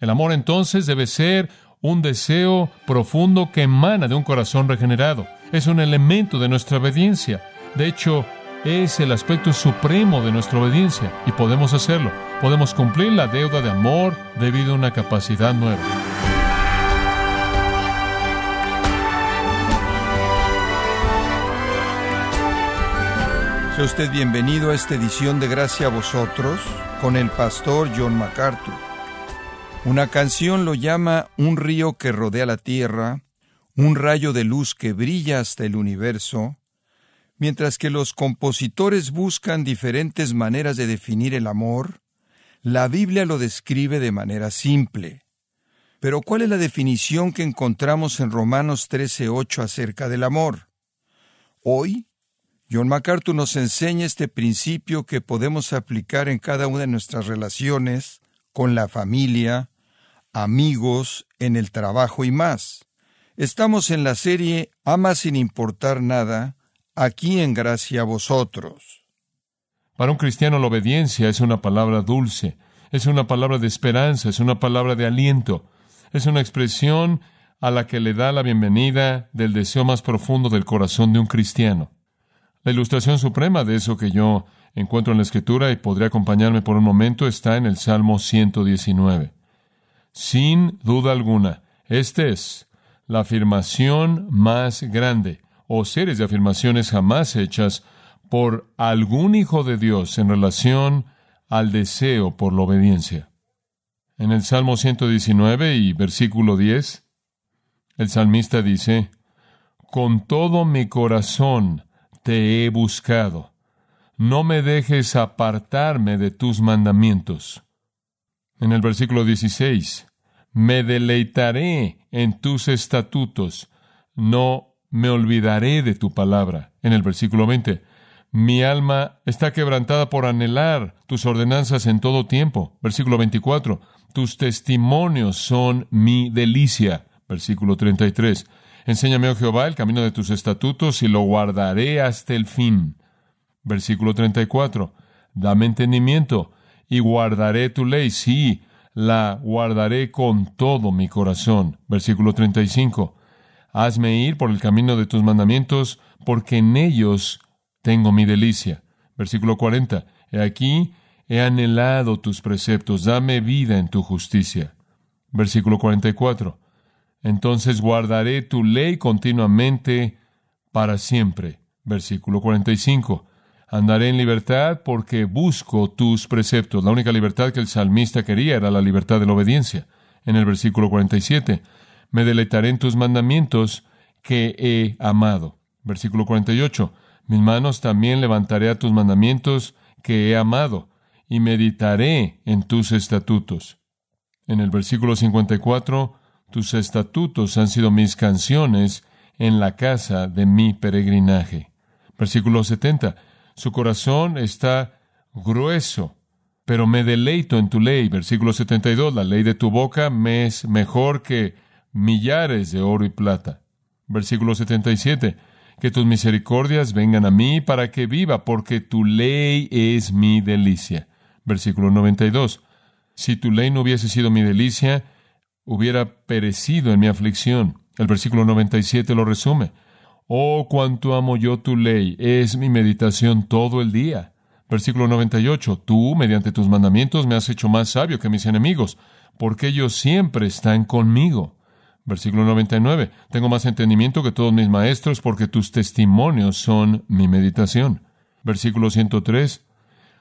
El amor entonces debe ser un deseo profundo que emana de un corazón regenerado. Es un elemento de nuestra obediencia. De hecho, es el aspecto supremo de nuestra obediencia y podemos hacerlo. Podemos cumplir la deuda de amor debido a una capacidad nueva. Sea usted bienvenido a esta edición de Gracia a vosotros con el pastor John MacArthur. Una canción lo llama un río que rodea la tierra, un rayo de luz que brilla hasta el universo, mientras que los compositores buscan diferentes maneras de definir el amor, la Biblia lo describe de manera simple. Pero ¿cuál es la definición que encontramos en Romanos 13:8 acerca del amor? Hoy, John MacArthur nos enseña este principio que podemos aplicar en cada una de nuestras relaciones con la familia, amigos, en el trabajo y más. Estamos en la serie Ama sin importar nada, aquí en gracia a vosotros. Para un cristiano la obediencia es una palabra dulce, es una palabra de esperanza, es una palabra de aliento, es una expresión a la que le da la bienvenida del deseo más profundo del corazón de un cristiano. La ilustración suprema de eso que yo encuentro en la Escritura y podría acompañarme por un momento está en el Salmo 119. Sin duda alguna, esta es la afirmación más grande o series de afirmaciones jamás hechas por algún hijo de Dios en relación al deseo por la obediencia. En el Salmo 119 y versículo 10, el salmista dice, Con todo mi corazón te he buscado. No me dejes apartarme de tus mandamientos. En el versículo 16, me deleitaré en tus estatutos, no me olvidaré de tu palabra. En el versículo 20, mi alma está quebrantada por anhelar tus ordenanzas en todo tiempo. Versículo 24, tus testimonios son mi delicia. Versículo 33, Enséñame, oh Jehová, el camino de tus estatutos y lo guardaré hasta el fin. Versículo 34. Dame entendimiento y guardaré tu ley. Sí, la guardaré con todo mi corazón. Versículo 35. Hazme ir por el camino de tus mandamientos, porque en ellos tengo mi delicia. Versículo 40. He aquí, he anhelado tus preceptos, dame vida en tu justicia. Versículo 44 entonces guardaré tu ley continuamente para siempre. Versículo 45. Andaré en libertad porque busco tus preceptos. La única libertad que el salmista quería era la libertad de la obediencia. En el versículo 47. Me deleitaré en tus mandamientos que he amado. Versículo 48. Mis manos también levantaré a tus mandamientos que he amado y meditaré en tus estatutos. En el versículo 54 tus estatutos han sido mis canciones en la casa de mi peregrinaje. Versículo 70. Su corazón está grueso, pero me deleito en tu ley. Versículo 72. La ley de tu boca me es mejor que millares de oro y plata. Versículo 77. Que tus misericordias vengan a mí para que viva, porque tu ley es mi delicia. Versículo 92. Si tu ley no hubiese sido mi delicia, hubiera perecido en mi aflicción. El versículo 97 lo resume. Oh, cuánto amo yo tu ley, es mi meditación todo el día. Versículo 98. Tú, mediante tus mandamientos, me has hecho más sabio que mis enemigos, porque ellos siempre están conmigo. Versículo 99. Tengo más entendimiento que todos mis maestros, porque tus testimonios son mi meditación. Versículo 103.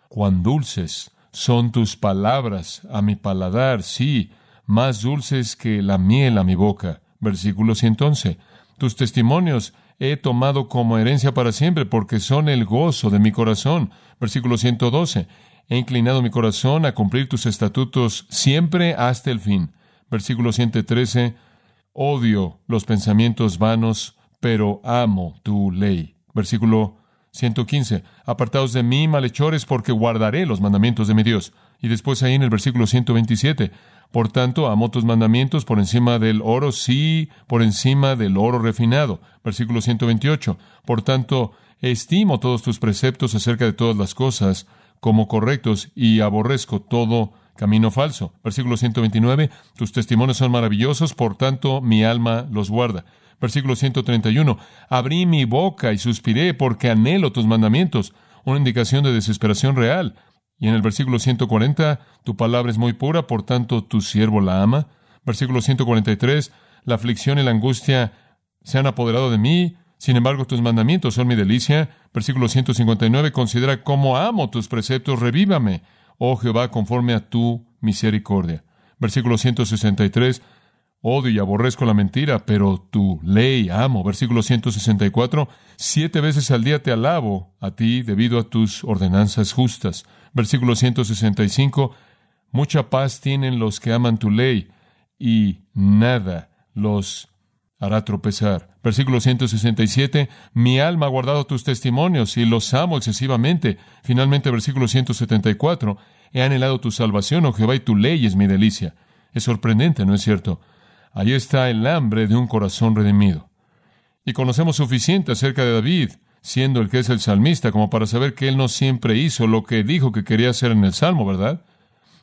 Cuán dulces son tus palabras a mi paladar, sí, más dulces que la miel a mi boca. Versículo 111. Tus testimonios he tomado como herencia para siempre, porque son el gozo de mi corazón. Versículo 112. He inclinado mi corazón a cumplir tus estatutos siempre hasta el fin. Versículo 113. Odio los pensamientos vanos, pero amo tu ley. Versículo 115. Apartaos de mí, malhechores, porque guardaré los mandamientos de mi Dios. Y después ahí en el versículo 127. Por tanto, amo tus mandamientos por encima del oro, sí, por encima del oro refinado. Versículo 128. Por tanto, estimo todos tus preceptos acerca de todas las cosas como correctos y aborrezco todo camino falso. Versículo 129, tus testimonios son maravillosos, por tanto mi alma los guarda. Versículo 131, abrí mi boca y suspiré porque anhelo tus mandamientos, una indicación de desesperación real. Y en el versículo 140, tu palabra es muy pura, por tanto tu siervo la ama. Versículo 143, la aflicción y la angustia se han apoderado de mí, sin embargo tus mandamientos son mi delicia. Versículo 159, considera cómo amo tus preceptos, revívame, oh Jehová, conforme a tu misericordia. Versículo 163, Odio y aborrezco la mentira, pero tu ley amo. Versículo 164. Siete veces al día te alabo a ti debido a tus ordenanzas justas. Versículo 165. Mucha paz tienen los que aman tu ley y nada los hará tropezar. Versículo 167. Mi alma ha guardado tus testimonios y los amo excesivamente. Finalmente, versículo 174. He anhelado tu salvación, oh Jehová, y tu ley es mi delicia. Es sorprendente, ¿no es cierto? Ahí está el hambre de un corazón redimido. Y conocemos suficiente acerca de David, siendo el que es el salmista, como para saber que él no siempre hizo lo que dijo que quería hacer en el Salmo, ¿verdad?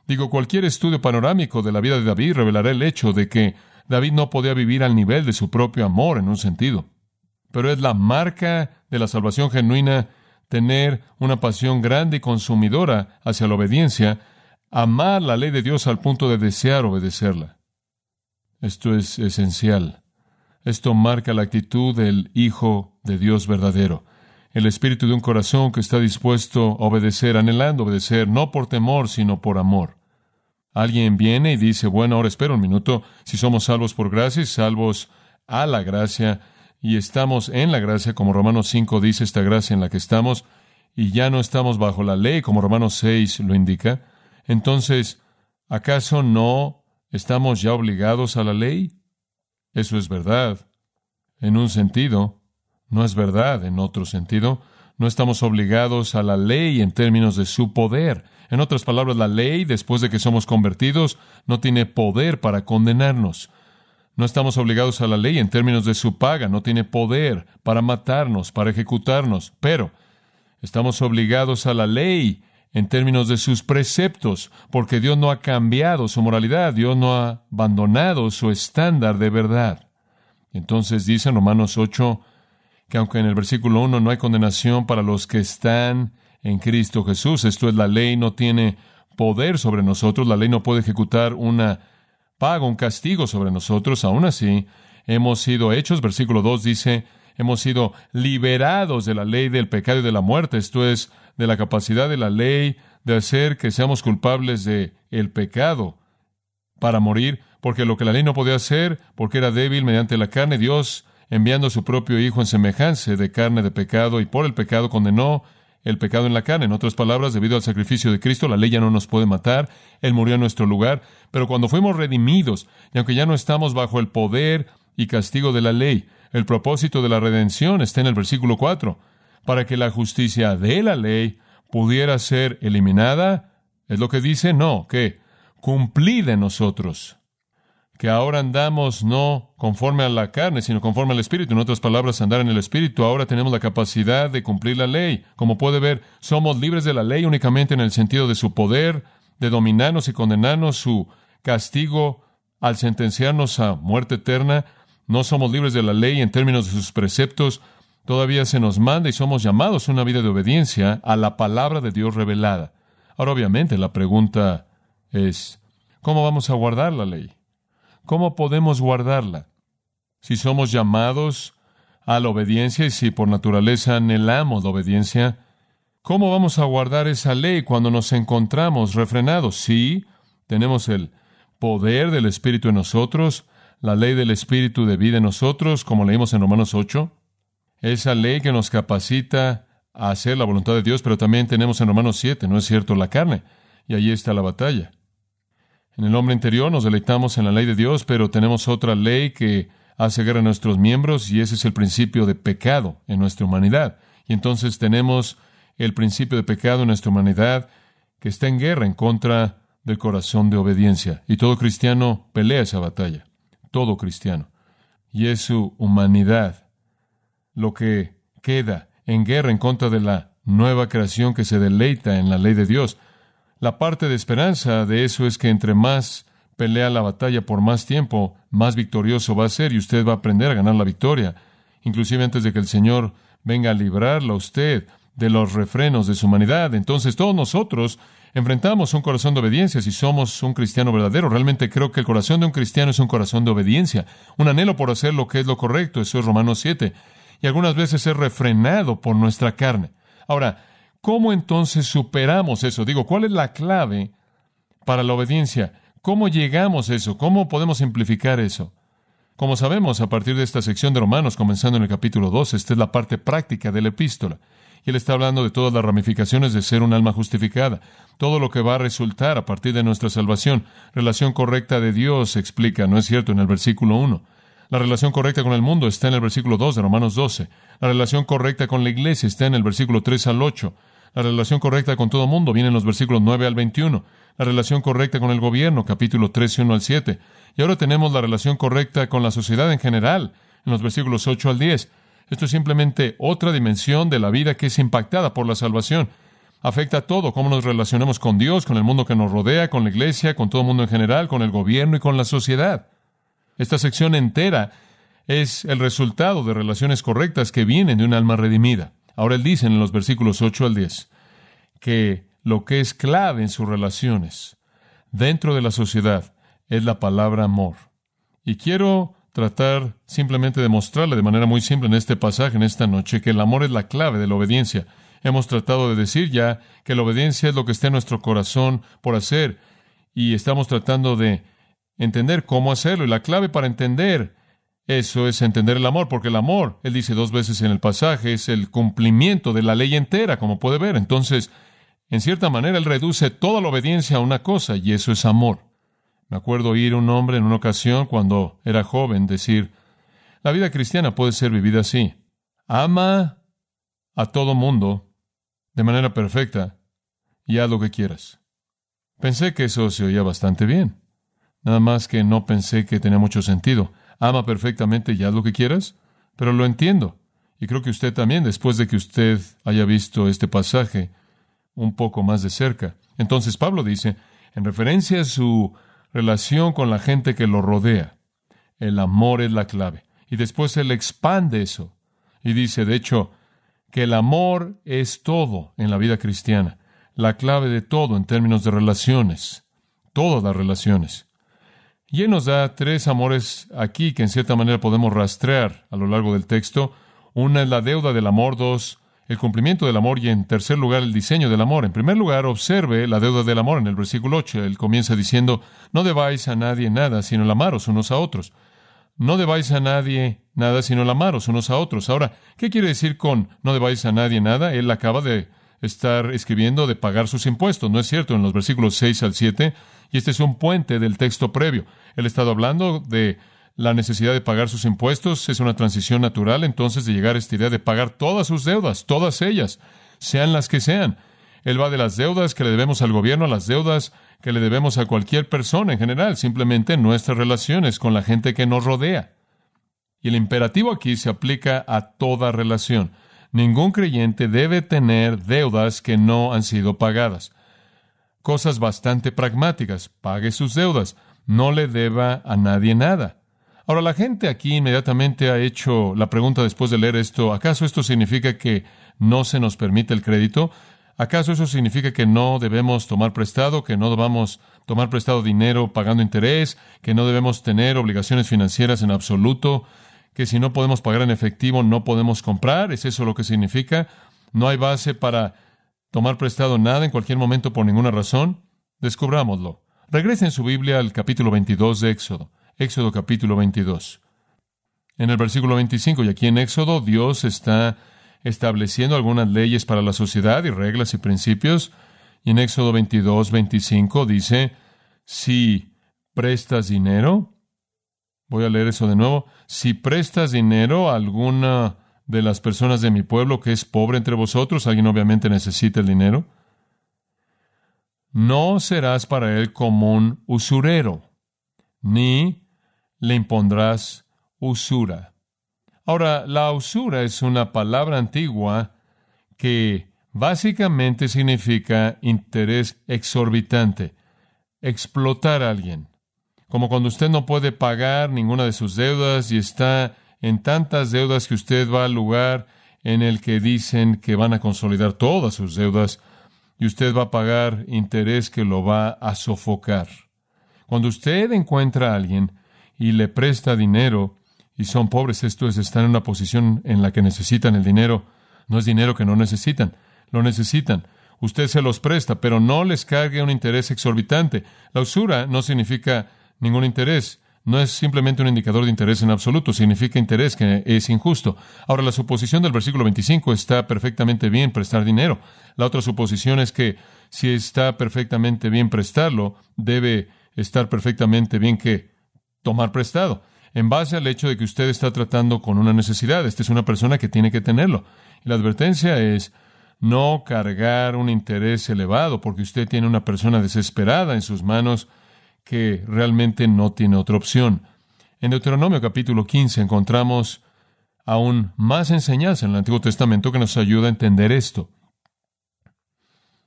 Digo, cualquier estudio panorámico de la vida de David revelará el hecho de que David no podía vivir al nivel de su propio amor en un sentido. Pero es la marca de la salvación genuina tener una pasión grande y consumidora hacia la obediencia, amar la ley de Dios al punto de desear obedecerla. Esto es esencial. Esto marca la actitud del Hijo de Dios verdadero. El espíritu de un corazón que está dispuesto a obedecer, anhelando obedecer, no por temor, sino por amor. Alguien viene y dice, bueno, ahora espera un minuto, si somos salvos por gracia, salvos a la gracia, y estamos en la gracia, como Romanos 5 dice esta gracia en la que estamos, y ya no estamos bajo la ley, como Romanos 6 lo indica, entonces, ¿acaso no ¿Estamos ya obligados a la ley? Eso es verdad. En un sentido, no es verdad en otro sentido. No estamos obligados a la ley en términos de su poder. En otras palabras, la ley, después de que somos convertidos, no tiene poder para condenarnos. No estamos obligados a la ley en términos de su paga, no tiene poder para matarnos, para ejecutarnos, pero estamos obligados a la ley en términos de sus preceptos, porque Dios no ha cambiado su moralidad, Dios no ha abandonado su estándar de verdad. Entonces dice en Romanos 8 que aunque en el versículo 1 no hay condenación para los que están en Cristo Jesús, esto es, la ley no tiene poder sobre nosotros, la ley no puede ejecutar una paga, un castigo sobre nosotros, aún así hemos sido hechos, versículo 2 dice, hemos sido liberados de la ley del pecado y de la muerte, esto es, de la capacidad de la ley de hacer que seamos culpables de el pecado para morir, porque lo que la ley no podía hacer, porque era débil mediante la carne, Dios enviando a su propio Hijo en semejanza de carne de pecado y por el pecado condenó el pecado en la carne. En otras palabras, debido al sacrificio de Cristo, la ley ya no nos puede matar, Él murió en nuestro lugar, pero cuando fuimos redimidos, y aunque ya no estamos bajo el poder y castigo de la ley, el propósito de la redención está en el versículo 4 para que la justicia de la ley pudiera ser eliminada? ¿Es lo que dice? No, que cumplida en nosotros. Que ahora andamos no conforme a la carne, sino conforme al Espíritu. En otras palabras, andar en el Espíritu. Ahora tenemos la capacidad de cumplir la ley. Como puede ver, somos libres de la ley únicamente en el sentido de su poder, de dominarnos y condenarnos, su castigo al sentenciarnos a muerte eterna. No somos libres de la ley en términos de sus preceptos, Todavía se nos manda y somos llamados a una vida de obediencia a la palabra de Dios revelada. Ahora, obviamente, la pregunta es, ¿cómo vamos a guardar la ley? ¿Cómo podemos guardarla? Si somos llamados a la obediencia y si por naturaleza anhelamos la obediencia, ¿cómo vamos a guardar esa ley cuando nos encontramos refrenados? Sí, tenemos el poder del Espíritu en nosotros, la ley del Espíritu de vida en nosotros, como leímos en Romanos 8 esa ley que nos capacita a hacer la voluntad de Dios, pero también tenemos en Romanos 7, ¿no es cierto?, la carne. Y allí está la batalla. En el hombre interior nos deleitamos en la ley de Dios, pero tenemos otra ley que hace guerra a nuestros miembros y ese es el principio de pecado en nuestra humanidad. Y entonces tenemos el principio de pecado en nuestra humanidad que está en guerra en contra del corazón de obediencia. Y todo cristiano pelea esa batalla. Todo cristiano. Y es su humanidad lo que queda en guerra en contra de la nueva creación que se deleita en la ley de Dios. La parte de esperanza de eso es que entre más pelea la batalla por más tiempo, más victorioso va a ser y usted va a aprender a ganar la victoria, inclusive antes de que el Señor venga a librarla a usted de los refrenos de su humanidad. Entonces todos nosotros enfrentamos un corazón de obediencia si somos un cristiano verdadero. Realmente creo que el corazón de un cristiano es un corazón de obediencia, un anhelo por hacer lo que es lo correcto. Eso es Romanos 7. Y algunas veces es refrenado por nuestra carne. Ahora, ¿cómo entonces superamos eso? Digo, ¿cuál es la clave para la obediencia? ¿Cómo llegamos a eso? ¿Cómo podemos simplificar eso? Como sabemos, a partir de esta sección de Romanos, comenzando en el capítulo 2, esta es la parte práctica de la epístola. Y él está hablando de todas las ramificaciones de ser un alma justificada, todo lo que va a resultar a partir de nuestra salvación. Relación correcta de Dios, explica, ¿no es cierto?, en el versículo 1. La relación correcta con el mundo está en el versículo 2 de Romanos 12. La relación correcta con la iglesia está en el versículo 3 al 8. La relación correcta con todo mundo viene en los versículos 9 al 21. La relación correcta con el gobierno, capítulo 13, 1 al 7. Y ahora tenemos la relación correcta con la sociedad en general, en los versículos 8 al 10. Esto es simplemente otra dimensión de la vida que es impactada por la salvación. Afecta a todo, cómo nos relacionamos con Dios, con el mundo que nos rodea, con la iglesia, con todo el mundo en general, con el gobierno y con la sociedad. Esta sección entera es el resultado de relaciones correctas que vienen de un alma redimida. Ahora él dice en los versículos 8 al 10 que lo que es clave en sus relaciones dentro de la sociedad es la palabra amor. Y quiero tratar simplemente de mostrarle de manera muy simple en este pasaje, en esta noche, que el amor es la clave de la obediencia. Hemos tratado de decir ya que la obediencia es lo que está en nuestro corazón por hacer y estamos tratando de entender cómo hacerlo. Y la clave para entender eso es entender el amor, porque el amor, él dice dos veces en el pasaje, es el cumplimiento de la ley entera, como puede ver. Entonces, en cierta manera, él reduce toda la obediencia a una cosa, y eso es amor. Me acuerdo oír un hombre en una ocasión, cuando era joven, decir, la vida cristiana puede ser vivida así. Ama a todo mundo de manera perfecta y haz lo que quieras. Pensé que eso se oía bastante bien. Nada más que no pensé que tenía mucho sentido. Ama perfectamente y haz lo que quieras, pero lo entiendo. Y creo que usted también, después de que usted haya visto este pasaje un poco más de cerca. Entonces Pablo dice, en referencia a su relación con la gente que lo rodea, el amor es la clave. Y después él expande eso y dice, de hecho, que el amor es todo en la vida cristiana, la clave de todo en términos de relaciones, todas las relaciones. Y él nos da tres amores aquí que en cierta manera podemos rastrear a lo largo del texto. Una es la deuda del amor, dos, el cumplimiento del amor y en tercer lugar el diseño del amor. En primer lugar, observe la deuda del amor en el versículo 8. Él comienza diciendo, no debáis a nadie nada sino el amaros unos a otros. No debáis a nadie nada sino el amaros unos a otros. Ahora, ¿qué quiere decir con no debáis a nadie nada? Él acaba de estar escribiendo de pagar sus impuestos, ¿no es cierto? En los versículos 6 al 7 y este es un puente del texto previo. Él ha estado hablando de la necesidad de pagar sus impuestos, es una transición natural entonces de llegar a esta idea de pagar todas sus deudas, todas ellas, sean las que sean. Él va de las deudas que le debemos al gobierno a las deudas que le debemos a cualquier persona en general, simplemente nuestras relaciones con la gente que nos rodea. Y el imperativo aquí se aplica a toda relación. Ningún creyente debe tener deudas que no han sido pagadas cosas bastante pragmáticas. Pague sus deudas. No le deba a nadie nada. Ahora, la gente aquí inmediatamente ha hecho la pregunta después de leer esto, ¿acaso esto significa que no se nos permite el crédito? ¿Acaso eso significa que no debemos tomar prestado, que no debamos tomar prestado dinero pagando interés, que no debemos tener obligaciones financieras en absoluto, que si no podemos pagar en efectivo no podemos comprar? ¿Es eso lo que significa? ¿No hay base para tomar prestado nada en cualquier momento por ninguna razón? Descubrámoslo. Regresen su Biblia al capítulo 22 de Éxodo. Éxodo capítulo 22. En el versículo 25, y aquí en Éxodo, Dios está estableciendo algunas leyes para la sociedad y reglas y principios. Y en Éxodo 22, 25 dice, si prestas dinero, voy a leer eso de nuevo, si prestas dinero a alguna de las personas de mi pueblo que es pobre entre vosotros, alguien obviamente necesita el dinero, no serás para él como un usurero, ni le impondrás usura. Ahora, la usura es una palabra antigua que básicamente significa interés exorbitante, explotar a alguien. Como cuando usted no puede pagar ninguna de sus deudas y está en tantas deudas que usted va al lugar en el que dicen que van a consolidar todas sus deudas y usted va a pagar interés que lo va a sofocar. Cuando usted encuentra a alguien y le presta dinero y son pobres, esto es, están en una posición en la que necesitan el dinero, no es dinero que no necesitan, lo necesitan. Usted se los presta, pero no les cargue un interés exorbitante. La usura no significa ningún interés. No es simplemente un indicador de interés en absoluto, significa interés que es injusto. Ahora, la suposición del versículo 25 está perfectamente bien prestar dinero. La otra suposición es que si está perfectamente bien prestarlo, debe estar perfectamente bien que tomar prestado. En base al hecho de que usted está tratando con una necesidad, esta es una persona que tiene que tenerlo. La advertencia es no cargar un interés elevado, porque usted tiene una persona desesperada en sus manos que realmente no tiene otra opción. En Deuteronomio capítulo 15 encontramos aún más enseñanza en el Antiguo Testamento que nos ayuda a entender esto.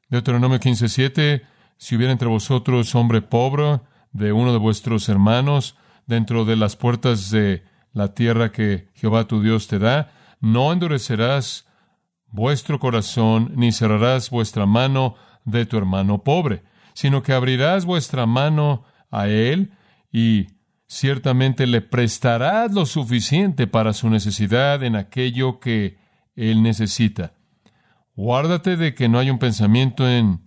Deuteronomio 15:7, si hubiera entre vosotros hombre pobre de uno de vuestros hermanos dentro de las puertas de la tierra que Jehová tu Dios te da, no endurecerás vuestro corazón ni cerrarás vuestra mano de tu hermano pobre, sino que abrirás vuestra mano a él y ciertamente le prestarás lo suficiente para su necesidad en aquello que él necesita. Guárdate de que no haya un pensamiento en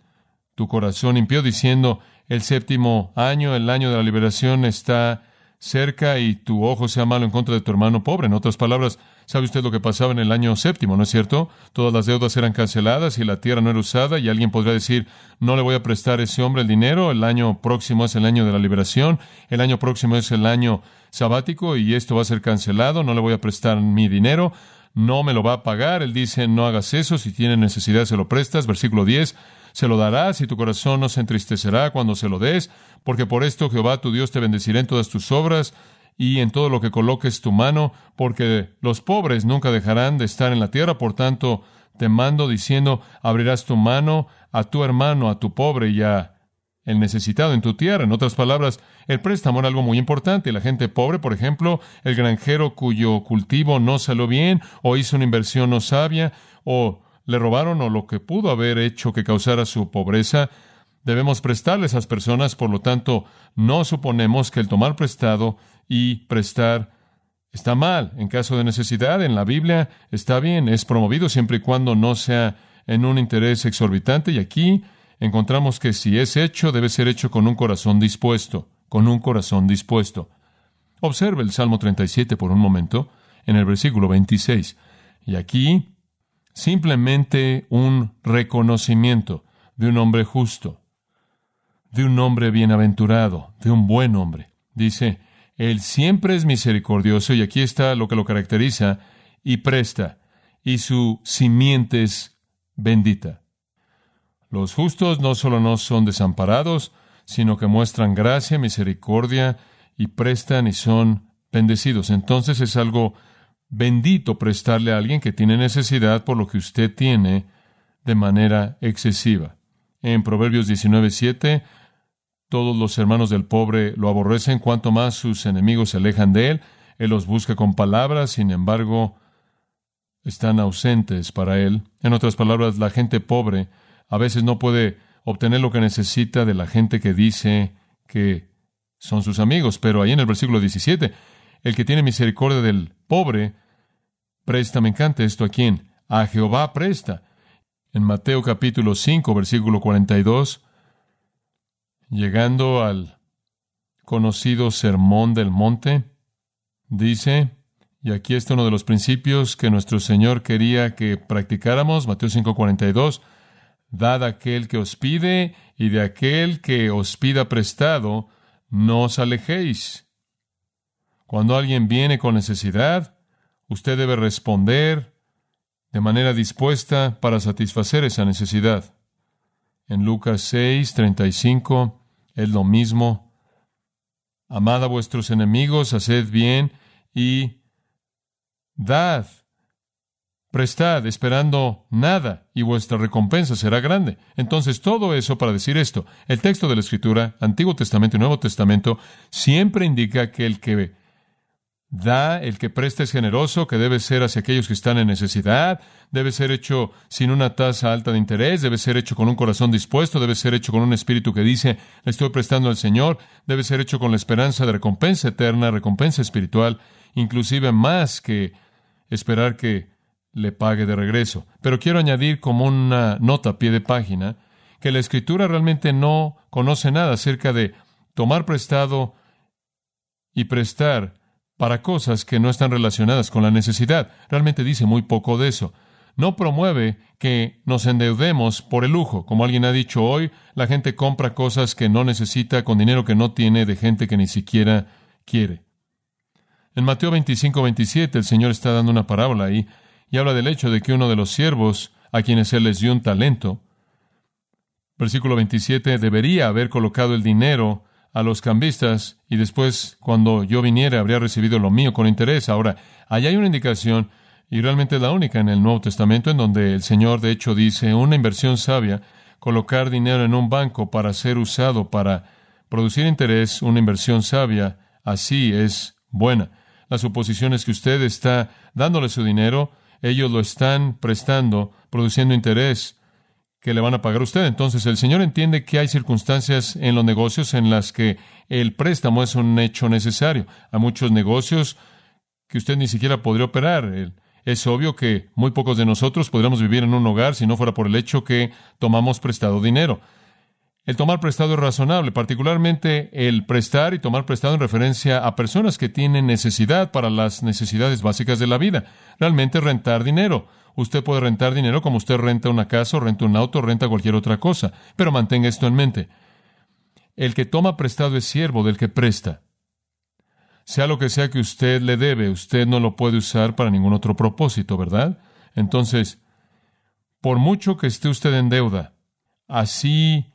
tu corazón impío diciendo el séptimo año, el año de la liberación está cerca y tu ojo sea malo en contra de tu hermano pobre. En otras palabras, ¿sabe usted lo que pasaba en el año séptimo, no es cierto? Todas las deudas eran canceladas y la tierra no era usada y alguien podría decir, no le voy a prestar a ese hombre el dinero, el año próximo es el año de la liberación, el año próximo es el año sabático y esto va a ser cancelado, no le voy a prestar mi dinero, no me lo va a pagar. Él dice, no hagas eso, si tiene necesidad se lo prestas. Versículo 10, se lo darás y tu corazón no se entristecerá cuando se lo des, porque por esto Jehová tu Dios te bendecirá en todas tus obras y en todo lo que coloques tu mano, porque los pobres nunca dejarán de estar en la tierra, por tanto te mando diciendo, abrirás tu mano a tu hermano, a tu pobre y a el necesitado en tu tierra. En otras palabras, el préstamo era algo muy importante. La gente pobre, por ejemplo, el granjero cuyo cultivo no salió bien, o hizo una inversión no sabia, o le robaron o lo que pudo haber hecho que causara su pobreza, debemos prestarle a esas personas, por lo tanto, no suponemos que el tomar prestado y prestar está mal. En caso de necesidad, en la Biblia está bien, es promovido siempre y cuando no sea en un interés exorbitante y aquí encontramos que si es hecho, debe ser hecho con un corazón dispuesto, con un corazón dispuesto. Observe el Salmo 37 por un momento, en el versículo 26. Y aquí simplemente un reconocimiento de un hombre justo, de un hombre bienaventurado, de un buen hombre. Dice, Él siempre es misericordioso y aquí está lo que lo caracteriza, y presta, y su simiente es bendita. Los justos no solo no son desamparados, sino que muestran gracia, misericordia, y prestan y son bendecidos. Entonces es algo bendito prestarle a alguien que tiene necesidad por lo que usted tiene de manera excesiva. En Proverbios 19:7, todos los hermanos del pobre lo aborrecen, cuanto más sus enemigos se alejan de él. Él los busca con palabras, sin embargo, están ausentes para él. En otras palabras, la gente pobre a veces no puede obtener lo que necesita de la gente que dice que son sus amigos. Pero ahí en el versículo 17, el que tiene misericordia del pobre Presta, me encanta esto a quién? A Jehová presta. En Mateo capítulo 5, versículo 42, llegando al conocido sermón del monte, dice, y aquí está uno de los principios que nuestro Señor quería que practicáramos, Mateo 5, 42, dad aquel que os pide y de aquel que os pida prestado, no os alejéis. Cuando alguien viene con necesidad, Usted debe responder de manera dispuesta para satisfacer esa necesidad. En Lucas 6, 35 es lo mismo. Amad a vuestros enemigos, haced bien y dad prestad esperando nada y vuestra recompensa será grande. Entonces, todo eso para decir esto, el texto de la Escritura, Antiguo Testamento y Nuevo Testamento, siempre indica que el que da, el que presta es generoso, que debe ser hacia aquellos que están en necesidad, debe ser hecho sin una tasa alta de interés, debe ser hecho con un corazón dispuesto, debe ser hecho con un espíritu que dice, le estoy prestando al Señor, debe ser hecho con la esperanza de recompensa eterna, recompensa espiritual, inclusive más que esperar que le pague de regreso. Pero quiero añadir como una nota a pie de página que la Escritura realmente no conoce nada acerca de tomar prestado y prestar para cosas que no están relacionadas con la necesidad. Realmente dice muy poco de eso. No promueve que nos endeudemos por el lujo. Como alguien ha dicho hoy, la gente compra cosas que no necesita con dinero que no tiene de gente que ni siquiera quiere. En Mateo 25, 27 el Señor está dando una parábola ahí y habla del hecho de que uno de los siervos a quienes él les dio un talento, versículo 27, debería haber colocado el dinero a los cambistas y después, cuando yo viniera, habría recibido lo mío con interés. Ahora, allá hay una indicación, y realmente es la única en el Nuevo Testamento, en donde el Señor, de hecho, dice, una inversión sabia, colocar dinero en un banco para ser usado para producir interés, una inversión sabia, así es buena. La suposición es que usted está dándole su dinero, ellos lo están prestando, produciendo interés que le van a pagar a usted. Entonces el Señor entiende que hay circunstancias en los negocios en las que el préstamo es un hecho necesario. Hay muchos negocios que usted ni siquiera podría operar. Es obvio que muy pocos de nosotros podríamos vivir en un hogar si no fuera por el hecho que tomamos prestado dinero. El tomar prestado es razonable, particularmente el prestar y tomar prestado en referencia a personas que tienen necesidad para las necesidades básicas de la vida. Realmente rentar dinero. Usted puede rentar dinero como usted renta una casa o renta un auto o renta cualquier otra cosa, pero mantenga esto en mente. El que toma prestado es siervo del que presta. Sea lo que sea que usted le debe, usted no lo puede usar para ningún otro propósito, ¿verdad? Entonces, por mucho que esté usted en deuda, así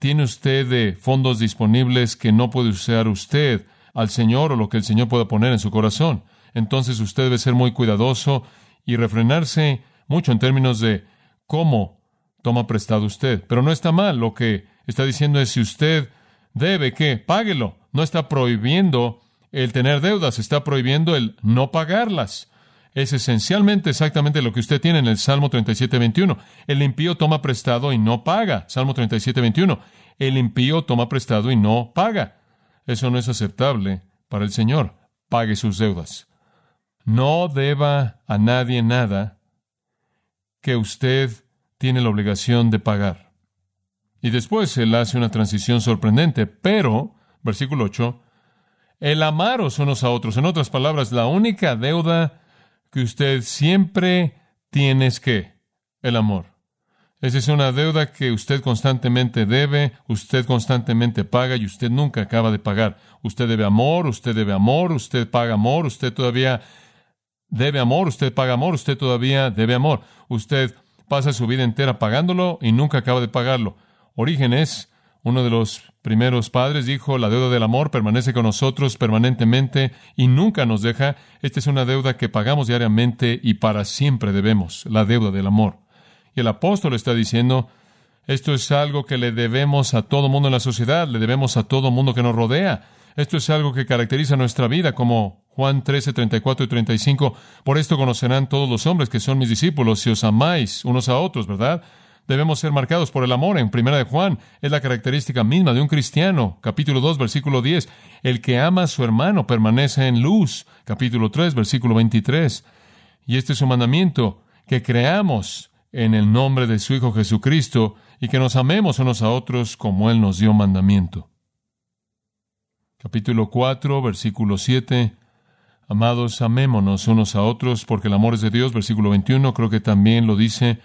¿Tiene usted de fondos disponibles que no puede usar usted al Señor o lo que el Señor pueda poner en su corazón? Entonces usted debe ser muy cuidadoso y refrenarse mucho en términos de cómo toma prestado usted. Pero no está mal. Lo que está diciendo es si usted debe que páguelo. No está prohibiendo el tener deudas, está prohibiendo el no pagarlas es esencialmente exactamente lo que usted tiene en el Salmo 37, 21. El impío toma prestado y no paga. Salmo 37, 21. El impío toma prestado y no paga. Eso no es aceptable para el Señor. Pague sus deudas. No deba a nadie nada que usted tiene la obligación de pagar. Y después él hace una transición sorprendente, pero, versículo 8, el amaros unos a otros. En otras palabras, la única deuda que usted siempre tiene que el amor. Esa es una deuda que usted constantemente debe, usted constantemente paga y usted nunca acaba de pagar. Usted debe amor, usted debe amor, usted paga amor, usted todavía debe amor, usted paga amor, usted todavía debe amor. Usted pasa su vida entera pagándolo y nunca acaba de pagarlo. Orígenes uno de los primeros padres dijo, la deuda del amor permanece con nosotros permanentemente y nunca nos deja. Esta es una deuda que pagamos diariamente y para siempre debemos, la deuda del amor. Y el apóstol está diciendo, esto es algo que le debemos a todo mundo en la sociedad, le debemos a todo mundo que nos rodea. Esto es algo que caracteriza nuestra vida, como Juan 13, 34 y 35. Por esto conocerán todos los hombres que son mis discípulos si os amáis unos a otros, ¿verdad? debemos ser marcados por el amor. En Primera de Juan es la característica misma de un cristiano. Capítulo 2, versículo 10. El que ama a su hermano permanece en luz. Capítulo 3, versículo 23. Y este es un mandamiento, que creamos en el nombre de su Hijo Jesucristo y que nos amemos unos a otros como Él nos dio mandamiento. Capítulo 4, versículo 7. Amados, amémonos unos a otros porque el amor es de Dios. Versículo 21, creo que también lo dice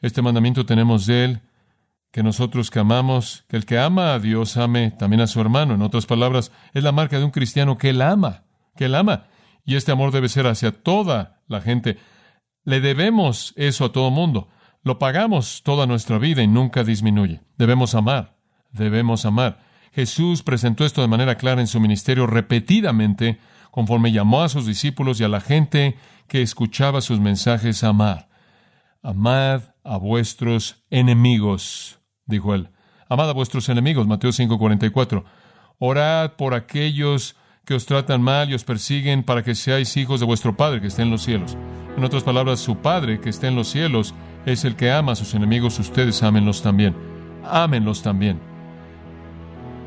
este mandamiento tenemos de Él, que nosotros que amamos, que el que ama a Dios ame también a su hermano. En otras palabras, es la marca de un cristiano que Él ama, que Él ama. Y este amor debe ser hacia toda la gente. Le debemos eso a todo mundo. Lo pagamos toda nuestra vida y nunca disminuye. Debemos amar, debemos amar. Jesús presentó esto de manera clara en su ministerio repetidamente conforme llamó a sus discípulos y a la gente que escuchaba sus mensajes a amar. Amad a vuestros enemigos, dijo él. Amad a vuestros enemigos, Mateo 5:44. Orad por aquellos que os tratan mal y os persiguen para que seáis hijos de vuestro Padre que está en los cielos. En otras palabras, su Padre que está en los cielos es el que ama a sus enemigos, ustedes ámenlos también. Ámenlos también.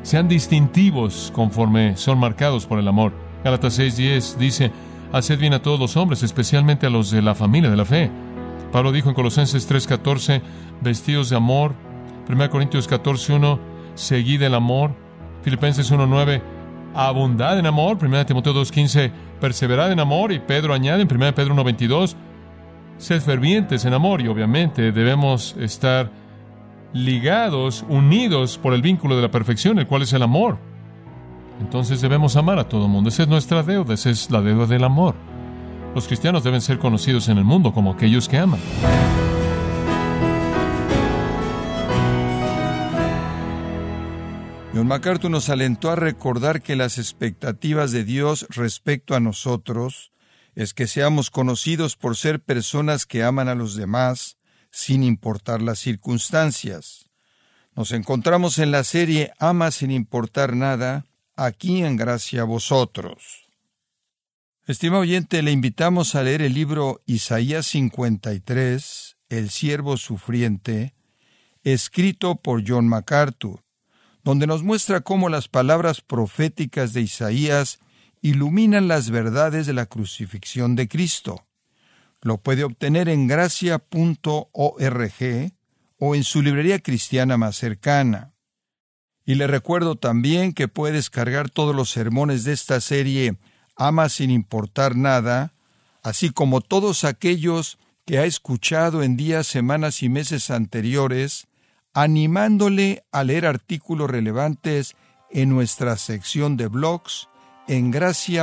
Sean distintivos conforme son marcados por el amor. Gálatas 6:10 dice, haced bien a todos los hombres, especialmente a los de la familia de la fe. Pablo dijo en Colosenses 3:14, vestidos de amor. 1 Corintios 14:1, seguid el amor. Filipenses 1:9, abundad en amor, 1 Timoteo 2.15, perseverad en amor, y Pedro añade en 1 Pedro 1.22, sed fervientes en amor, y obviamente debemos estar ligados, unidos por el vínculo de la perfección, el cual es el amor. Entonces debemos amar a todo el mundo. Esa es nuestra deuda, esa es la deuda del amor. Los cristianos deben ser conocidos en el mundo como aquellos que aman. John MacArthur nos alentó a recordar que las expectativas de Dios respecto a nosotros es que seamos conocidos por ser personas que aman a los demás sin importar las circunstancias. Nos encontramos en la serie Ama sin importar nada, aquí en Gracia a vosotros. Estimado oyente, le invitamos a leer el libro Isaías 53, El siervo sufriente, escrito por John MacArthur donde nos muestra cómo las palabras proféticas de Isaías iluminan las verdades de la crucifixión de Cristo. Lo puede obtener en gracia.org o en su librería cristiana más cercana. Y le recuerdo también que puede descargar todos los sermones de esta serie Ama sin importar nada, así como todos aquellos que ha escuchado en días, semanas y meses anteriores animándole a leer artículos relevantes en nuestra sección de blogs en gracia.org.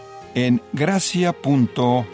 en gracia.org.